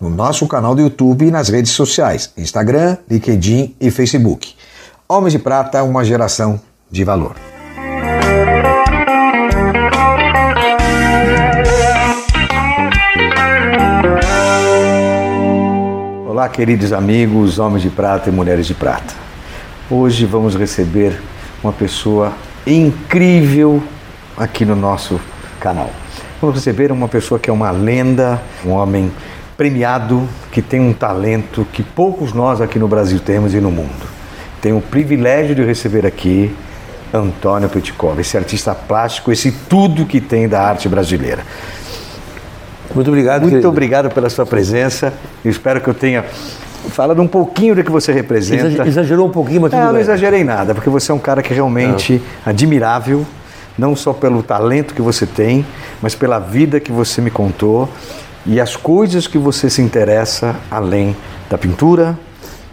no nosso canal do YouTube e nas redes sociais, Instagram, LinkedIn e Facebook. Homens de Prata, uma geração de valor. Olá, queridos amigos, homens de prata e mulheres de prata. Hoje vamos receber uma pessoa incrível aqui no nosso canal. Vamos receber uma pessoa que é uma lenda, um homem premiado, que tem um talento que poucos nós aqui no Brasil temos e no mundo. Tenho o privilégio de receber aqui Antônio Petkov, esse artista plástico, esse tudo que tem da arte brasileira. Muito obrigado. Muito querido. obrigado pela sua presença. Eu espero que eu tenha falado um pouquinho do que você representa. Exager- Exagerou um pouquinho, mas tudo Não, não bem. exagerei nada, porque você é um cara que é realmente admirável, não só pelo talento que você tem, mas pela vida que você me contou e as coisas que você se interessa além da pintura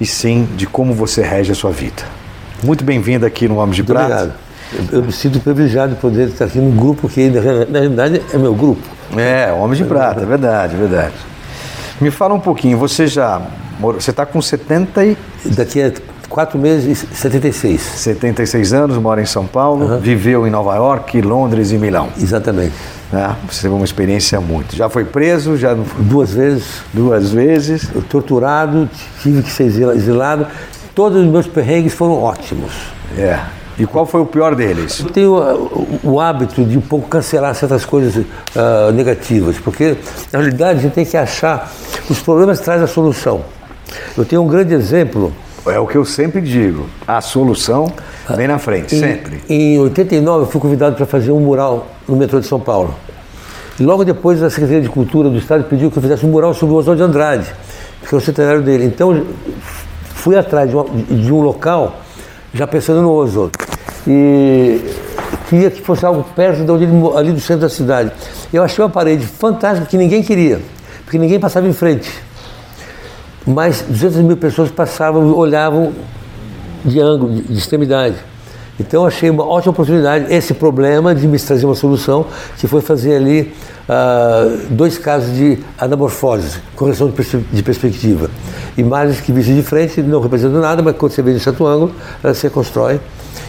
e sim de como você rege a sua vida. Muito bem-vindo aqui no Homem de Muito Prata. obrigado. Eu, eu me sinto privilegiado de poder estar aqui num grupo que, na, real- na realidade, é meu grupo. É, Homem de Prata, é verdade, verdade. Me fala um pouquinho, você já você está com 70 e Daqui a quatro meses, 76. 76 anos, mora em São Paulo, viveu em Nova York, Londres e Milão. Exatamente. Né? Você teve uma experiência muito. Já foi preso, já não foi Duas vezes, duas vezes. eu torturado, tive que ser exila- exilado. Todos os meus perrengues foram ótimos. É. E qual foi o pior deles? Eu tenho ah, o, o hábito de um pouco cancelar certas coisas ah, negativas, porque na realidade a gente tem que achar os problemas traz a solução. Eu tenho um grande exemplo É o que eu sempre digo. A solução vem na frente, sempre. Em, em 89, eu fui convidado para fazer um mural no metrô de São Paulo. E logo depois, a Secretaria de Cultura do Estado pediu que eu fizesse um mural sobre o Oswald de Andrade, que é o centenário dele. Então, fui atrás de, uma- de um local, já pensando no Oswald. E queria que fosse algo perto de onde ele, ali do centro da cidade. Eu achei uma parede fantástica que ninguém queria, porque ninguém passava em frente. Mas 200 mil pessoas passavam, olhavam de ângulo, de extremidade. Então achei uma ótima oportunidade esse problema de me trazer uma solução, que foi fazer ali ah, dois casos de anamorfose, correção de, perspe- de perspectiva. Imagens que vistas de frente não representam nada, mas quando você vê de certo ângulo, ela se reconstrói.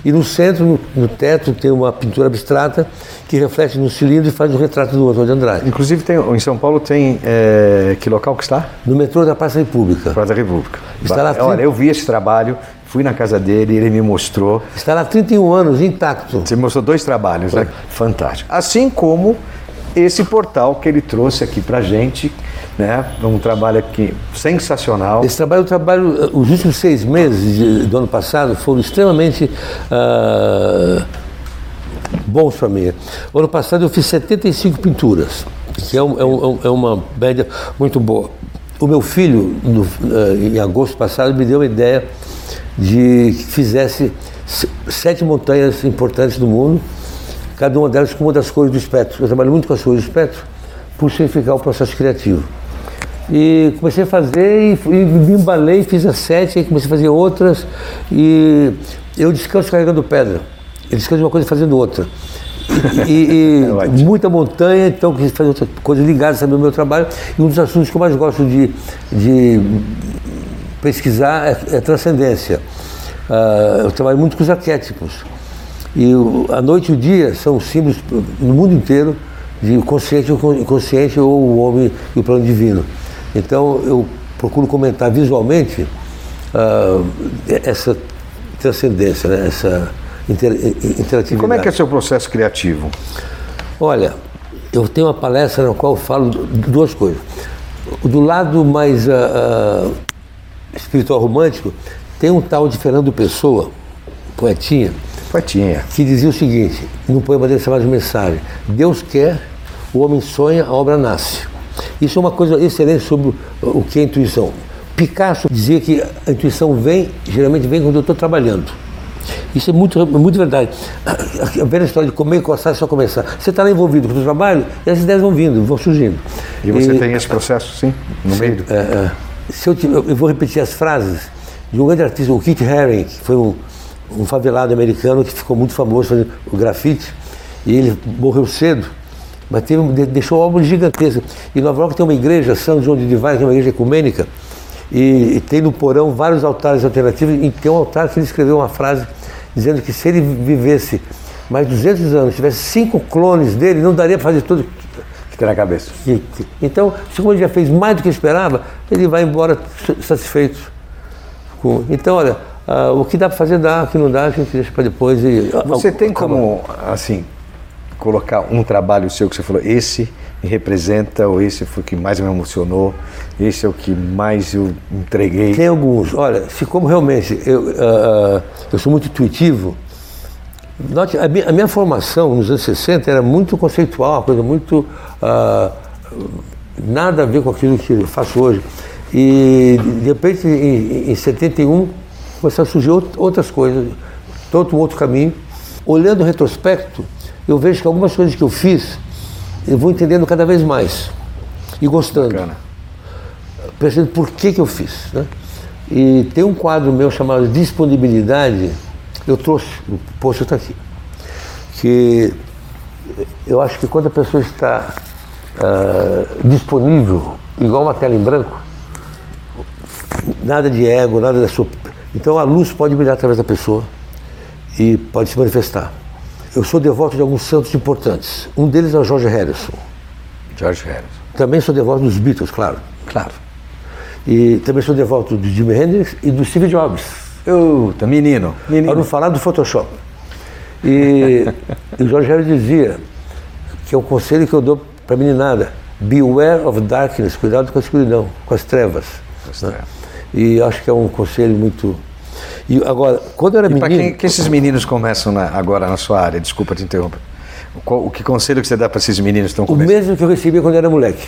E no centro, no, no teto, tem uma pintura abstrata que reflete no cilindro e faz o retrato do Oswald de Andrade. Inclusive, tem, em São Paulo tem. é, que local que está? No metrô da Praça República. Praça República. Está lá Olha, eu vi esse trabalho, fui na casa dele, ele me mostrou. Está lá há 31 anos, intacto. Você mostrou dois trabalhos, né? Fantástico. Assim como esse portal que ele trouxe aqui pra gente, né? Um trabalho aqui sensacional. Esse trabalho, o trabalho, os últimos seis meses do ano passado foram extremamente ah, bons para mim. O ano passado eu fiz 75 pinturas, que é, um- é um- é uma média muito boa. O meu filho, no- ah, em agosto passado, me deu uma ideia de que fizesse se- sete montanhas importantes do mundo, cada uma delas com uma das cores do espectro. Eu trabalho muito com as cores do espectro, por simplificar o processo criativo. E comecei a fazer e, e me embalei, fiz as sete, aí comecei a fazer outras e eu descanso carregando pedra. Eu descanso de uma coisa fazendo outra. E, e- ótimo. muita montanha, então quis fazer outras coisas ligadas também ao meu trabalho. E um dos assuntos que eu mais gosto de, de pesquisar é, é transcendência. Ah, eu trabalho muito com os arquétipos. E o- a noite e o dia são símbolos no mundo inteiro de consciente inconsciente ou o homem e o plano divino. Então eu procuro comentar visualmente ah, essa transcendência, né? essa inter, interatividade. Como é que é seu processo criativo? Olha, eu tenho uma palestra na qual eu falo duas coisas. Do lado mais ah, ah, espiritual romântico, tem um tal de Fernando Pessoa, poetinha, Que dizia o seguinte, num poema dele chamado Mensagem: Deus quer, o homem sonha, a obra nasce. Isso é uma coisa excelente sobre o que é intuição. Picasso dizia que a intuição vem, geralmente vem quando eu estou trabalhando. Isso é muito, muito verdade. A velha história de comer e coçar é só começar. Você está lá envolvido com o trabalho e as ideias vão vindo, vão surgindo. E você e, tem esse processo, sim, no sim, meio? É, é, se eu, eu, vou repetir as frases de um grande artista, o Kit Haring, que foi um, um favelado americano que ficou muito famoso fazendo o grafite, e ele morreu cedo, mas teve, deixou obras gigantescas. E Nova York tem uma igreja, São João de Divine, que é uma igreja ecumênica, e, e, tem no porão vários altares alternativos, e tem um altar que ele escreveu uma frase dizendo que se ele vivesse mais 200 anos, tivesse cinco clones dele, não daria para fazer tudo que tem na cabeça. Então, se como ele já fez mais do que esperava, ele vai embora satisfeito. Com... Então, olha, uh, o que dá para fazer dá, o que não dá, a gente deixa para depois. E... Você tem como, assim, colocar um trabalho seu que você falou, esse me representa, ou esse foi o que mais me emocionou, esse é o que mais eu entreguei? Tem alguns. Olha, se como realmente eu, uh, eu sou muito intuitivo, note, a minha, a minha, formação nos anos 60 era muito conceitual, uma coisa muito. Uh, nada a ver com aquilo que eu faço hoje. E de repente, em, em 71, começaram a surgir outras coisas, todo um outro caminho. Olhando o retrospecto, eu vejo que algumas coisas que eu fiz eu vou entendendo cada vez mais e gostando. Bacana. Percebendo por que, que eu fiz. Né? E tem um quadro meu chamado Disponibilidade, eu trouxe, o post está aqui, que eu acho que quando a pessoa está uh, disponível, igual uma tela em branco, nada de ego, nada da sua. Então a luz pode brilhar através da pessoa e pode se manifestar. Eu sou devoto de alguns santos importantes. Um deles é o George Harrison. George Harrison. Também sou devoto dos Beatles, claro. Claro. E também sou devoto do Jimi Hendrix e do Steve Jobs. Eu, tá menino, menino. Para não falar do Photoshop. E, e o George Harrison dizia que é um conselho que eu dou para a meninada. Beware of darkness, cuidado com a escuridão, com as trevas. Né? E acho que é um conselho muito e agora, quando eu era e menino. Para quem que esses meninos começam na, agora na sua área? Desculpa te interromper. O, o que conselho que você dá para esses meninos que estão começando? O mesmo que eu recebia quando eu era moleque.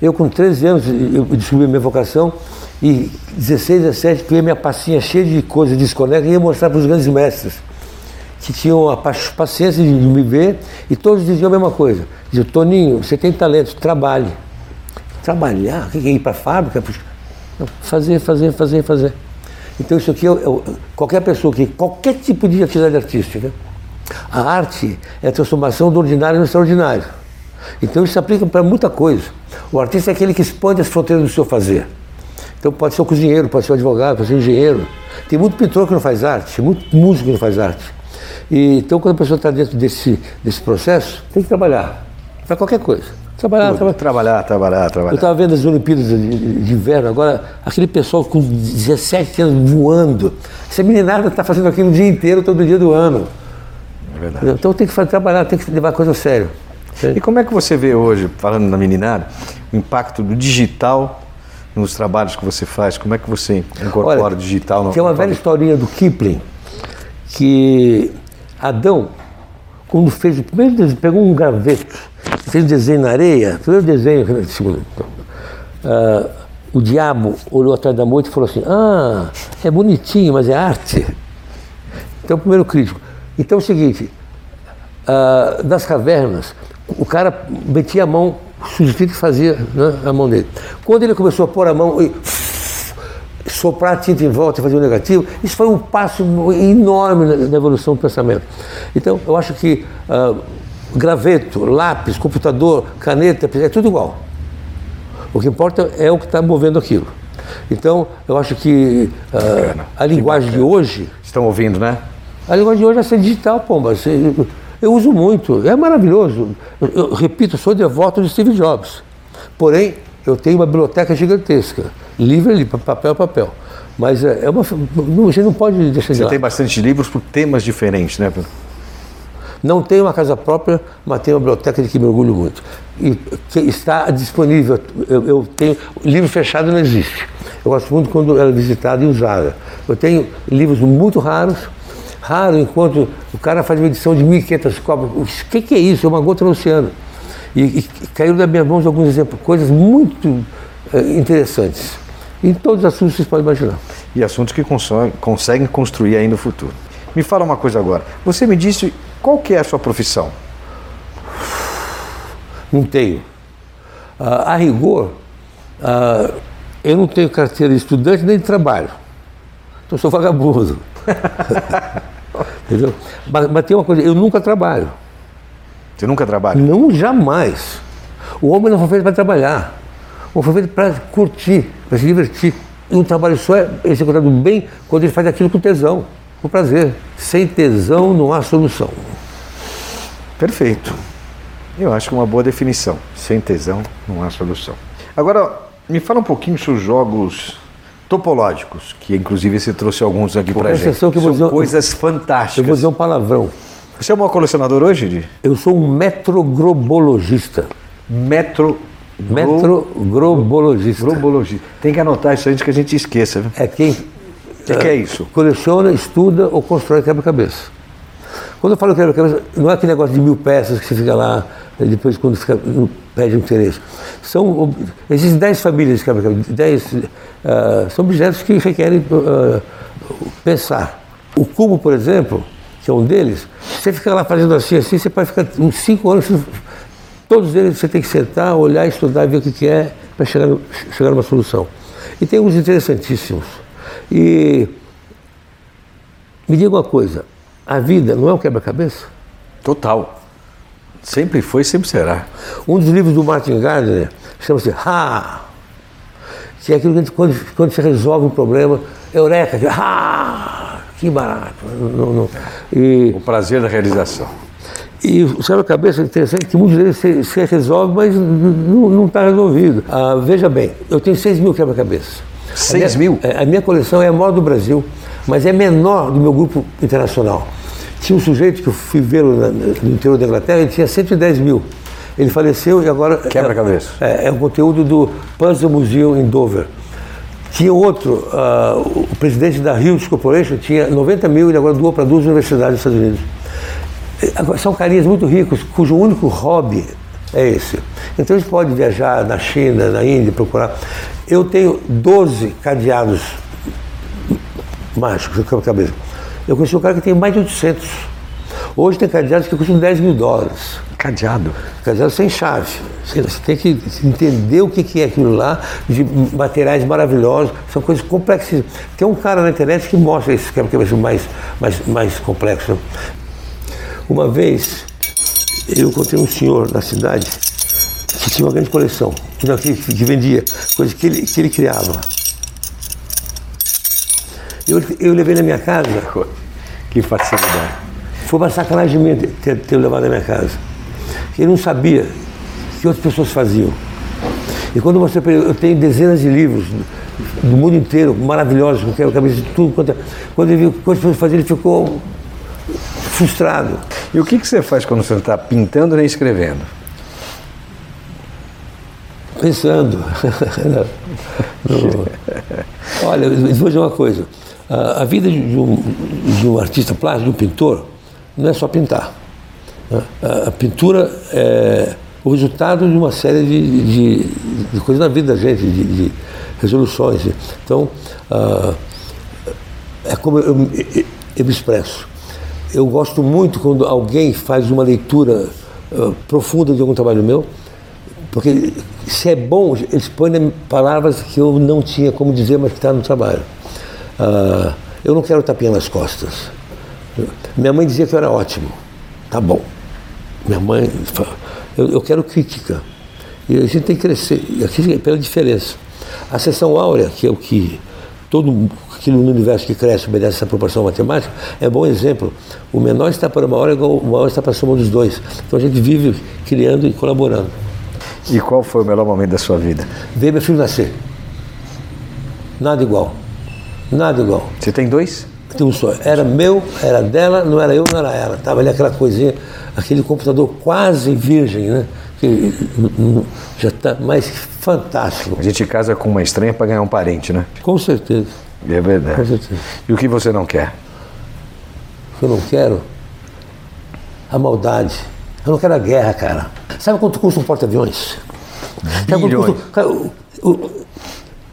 Eu, com 13 anos, eu descobri a minha vocação e 16, 17, peguei minha passinha cheia de coisas desconectadas e ia mostrar para os grandes mestres que tinham a paciência de me ver e todos diziam a mesma coisa. Diziam, Toninho, você tem talento, trabalhe. Trabalhar? O que é ir para a fábrica? Fazer, fazer, fazer, fazer. Então isso aqui, eu, eu, qualquer pessoa que, qualquer tipo de atividade artística, a arte é a transformação do ordinário no extraordinário. Então isso se aplica para muita coisa. O artista é aquele que expande as fronteiras do seu fazer. Então pode ser o cozinheiro, pode ser o advogado, pode ser o engenheiro. Tem muito pintor que não faz arte, muito músico que não faz arte. E, então quando a pessoa está dentro desse, desse processo, tem que trabalhar. Para qualquer coisa. Trabalhar, trabalhar, trabalhar, trabalhar, trabalhar. Eu estava vendo as Olimpíadas de, de, inverno, agora aquele pessoal com 17 anos voando. Essa meninada está fazendo aquilo o dia inteiro, todo dia do ano. É verdade. Então tem que fazer, trabalhar, tem que levar a coisa a sério. E como é que você vê hoje, falando na meninada, o impacto do digital nos trabalhos que você faz? Como é que você incorpora Olha, o digital no Tem uma velha historinha do Kipling, que Adão, quando fez o primeiro pegou um graveto, fez um desenho na areia, primeiro desenho, segundo, uh, o diabo olhou atrás da moita e falou assim, ah, é bonitinho, mas é arte. Então, primeiro crítico. Então é o seguinte, uh, das cavernas, o cara metia a mão, sugestivo que fazia né, a mão dele. Quando ele começou a pôr a mão e soprar a tinta em volta e fazer o negativo, isso foi um passo enorme na, evolução do pensamento. Então, eu acho que uh, graveto, lápis, computador, caneta, é tudo igual. O que importa é o que está movendo aquilo. Então, eu acho que uh, a linguagem de hoje. Estão ouvindo, né? A linguagem de hoje é ser digital, pomba. Eu, uso muito, é maravilhoso. Eu, eu repito, eu sou devoto de Steve Jobs. Porém, eu tenho uma biblioteca gigantesca, livro ali, papel a papel. Mas é, é uma. Gente não pode deixar de Você tem bastante livros por temas diferentes, né, Pedro? Não tenho uma casa própria, mas tenho uma biblioteca de que me orgulho muito. E que está disponível. Eu, eu, tenho. Livro fechado não existe. Eu gosto muito quando ela é visitada e usada. Eu tenho livros muito raros, raro enquanto o cara faz uma edição de 1.500 cópias. O que, que é isso? É uma gota no oceano. E, e caíram das minhas mãos alguns exemplos, coisas muito eh, interessantes. Em todos os assuntos que vocês podem imaginar. E assuntos que conseguem construir ainda o futuro. Me fala uma coisa agora. Você me disse qual que é a sua profissão? Não tenho. Ah, a rigor, ah, eu não tenho carteira de estudante nem de trabalho. Então eu sou vagabundo. Entendeu? Mas, mas tem uma coisa, eu nunca trabalho. Você nunca trabalha? Não, jamais. O homem não foi feito para trabalhar. O homem foi feito para curtir, para se divertir. E um trabalho só é executado bem quando ele faz aquilo com tesão, com prazer. Sem tesão não há solução. Perfeito. Eu acho que é uma boa definição. Sem tesão não há solução. Agora, me fala um pouquinho sobre os jogos topológicos, que inclusive você trouxe alguns aqui para gente. São dizer, coisas fantásticas. Eu vou dizer um palavrão. Você é um colecionador hoje, Di? Eu sou um metrogrobologista. Metro... Metrogrobologista. Grobologista. Tem que anotar isso antes que a gente esqueça. Viu? É quem... O que, que é isso? Coleciona, estuda ou constrói quebra-cabeça. Quando eu falo quebra-cabeça, não é aquele negócio de mil peças que você fica lá, depois quando fica, perde interesse. São, existem dez famílias de quebra-cabeça, dez, uh, são objetos que requerem uh, pensar. O cubo, por exemplo, que é um deles, você fica lá fazendo assim, assim, você pode ficar uns cinco anos, todos eles você tem que sentar, olhar, estudar, ver o que, é, para chegar, chegar numa solução. E tem uns interessantíssimos. E me diga uma coisa, a vida não é um quebra-cabeça? Total. Sempre foi, sempre será. Um dos livros do Martin Gardner chama-se Ha! Que é aquilo que quando, quando você resolve um problema, eureka, ha! que barato. Não, não. E, o prazer da realização. E o quebra-cabeça é interessante que muitos deles se, se resolve, mas não está resolvido. Ah, veja bem, eu tenho 6 mil quebra-cabeças. 6 mil? A minha coleção é a maior do Brasil, mas é menor do meu grupo internacional. Tinha um sujeito que eu fui vê-lo no interior da Inglaterra, ele tinha 110 mil. Ele faleceu e agora. Quebra-cabeça. É, é, é um conteúdo do Puzzle Museum em Dover. Tinha outro, uh, o presidente da Hughes Corporation tinha 90 mil e agora doou para duas universidades dos Estados Unidos. São carinhas muito ricos, cujo único hobby é esse. Então eles podem viajar na China, na Índia, procurar. Eu tenho 12 cadeados mágicos na cabeça. Eu conheci um cara que tem mais de 800. Hoje tem cadeados que custam 10 mil dólares. Cadeado? Cadeado sem chave. Você tem que entender o que é aquilo lá, de materiais maravilhosos, são coisas complexas. Tem um cara na internet que mostra esse quebra-cabeça mais, mais, mais complexo. Uma vez, eu encontrei um senhor na cidade que tinha uma grande coleção, que, que vendia coisas que ele, que ele criava. Eu, eu levei na minha casa. Que facilidade. Foi uma sacanagem minha ter, ter levado na minha casa. Ele não sabia que outras pessoas faziam. E quando você eu tenho dezenas de livros do mundo inteiro, maravilhosos, com a cabeça de tudo. Quando, quando ele viu que outras pessoas faziam, ele ficou frustrado. E o que, que você faz quando você não está pintando nem escrevendo? Pensando. Olha, eu vou dizer uma coisa. A, vida de um, de um artista plástico, de um pintor, não é só pintar. A, a pintura é o resultado de uma série de, de, de coisas na vida da gente, de, de resoluções. Então, uh, é como eu, eu, eu, me expresso. Eu gosto muito quando alguém faz uma leitura uh, profunda de algum trabalho meu, porque se é bom, eles põem palavras que eu não tinha como dizer, mas que está no trabalho. Uh, eu não quero tapinha nas costas. Minha mãe dizia que eu era ótimo. Tá bom. Minha mãe eu, eu quero crítica. E a gente tem que crescer. Aqui é pela diferença. A seção áurea, que é o que todo aquilo no universo que cresce obedece essa proporção matemática, é um bom exemplo. O menor está para uma hora igual o maior está para a soma dos dois. Então a gente vive criando e colaborando. E qual foi o melhor momento da sua vida? Ver meu filho nascer. Nada igual. Nada igual. Você tem dois? Tem um só. Era meu, era dela, não era eu, não era ela. Estava ali aquela coisinha aquele computador quase virgem, né? Que já está mais fantástico. A gente casa com uma estranha para ganhar um parente, né? Com certeza. É verdade. E o que você não quer? O que eu não quero? A maldade, Eu não quero a guerra, cara. Sabe quanto custa um porta-aviões? Sabe quanto custa- cara, o- o-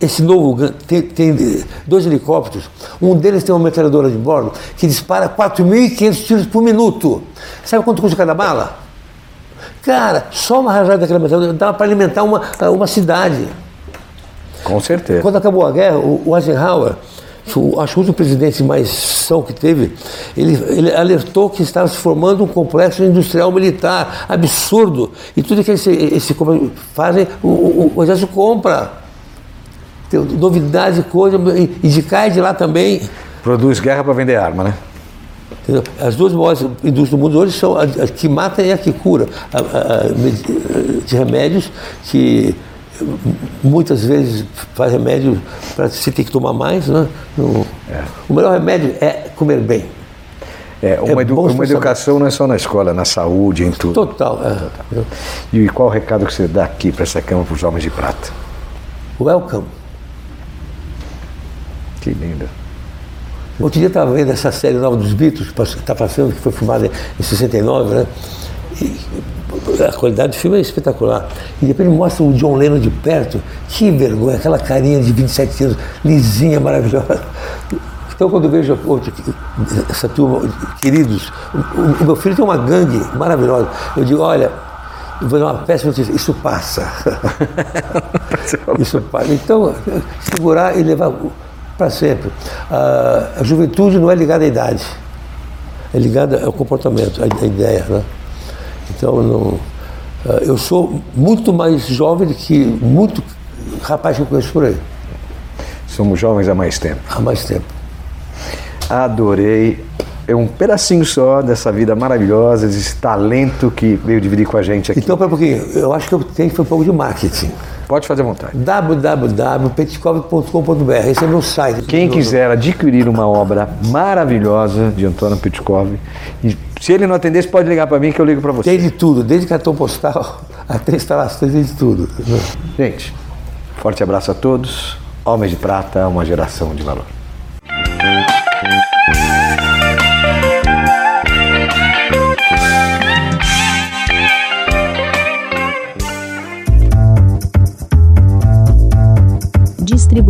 esse novo tem, tem dois helicópteros. Um deles tem uma metralhadora de bordo que dispara 4.500 tiros por minuto. Sabe quanto custa cada bala? Cara, só uma rajada daquela metralhadora dava para alimentar uma, uma cidade. Com certeza. Quando acabou a guerra, o Eisenhower, acho que o último presidente mais são que teve, ele, ele alertou que estava se formando um complexo industrial militar absurdo. E tudo que esse, esse complexo fazem, o, o, o exército compra. Tem novidade, coisa, e, e de cá e de lá também. Produz guerra para vender arma, né? As duas maiores indústrias do mundo hoje são a, que mata e a que cura. A- a- a de remédios que muitas vezes faz remédio para você ter que tomar mais. Né? No- O melhor remédio é comer bem. É, uma, É edu- uma educação não é só na escola, na saúde, em tudo. Total. é. E qual o recado que você dá aqui para essa cama para os homens de prata? Welcome. Que lindo. Outro dia estava vendo essa série nova dos Beatles, que está passando, que foi filmada em 69, né? E a qualidade do filme é espetacular. E depois ele mostra o John Lennon de perto. Que vergonha, aquela carinha de 27 anos, lisinha, maravilhosa. Então, quando eu vejo essa turma, queridos, o, o meu filho tem uma gangue maravilhosa. Eu digo, olha, eu vou dar uma péssima notícia, isso passa. Isso passa. Então, segurar e levar para sempre. A, a juventude não é ligada à idade, é ligada ao comportamento, à, à ideia. Né? Então, não, ah, eu sou muito mais jovem do que muito rapaz que eu conheço por aí, Somos jovens há mais tempo. há mais tempo. Adorei. É um pedacinho só dessa vida maravilhosa, desse talento que veio dividir com a gente aqui. Então, para um pouquinho, eu acho que eu tenho que foi um pouco de marketing. Pode fazer à vontade. www.petkov.com.br, esse é meu site. Quem quiser adquirir uma obra maravilhosa de Antônio Pitkov, e se ele não atender, pode ligar para mim que eu ligo para você. Tem de tudo, desde cartão postal até instalações, tem de tudo. Gente, forte abraço a todos. Homens de Prata, uma geração de valor.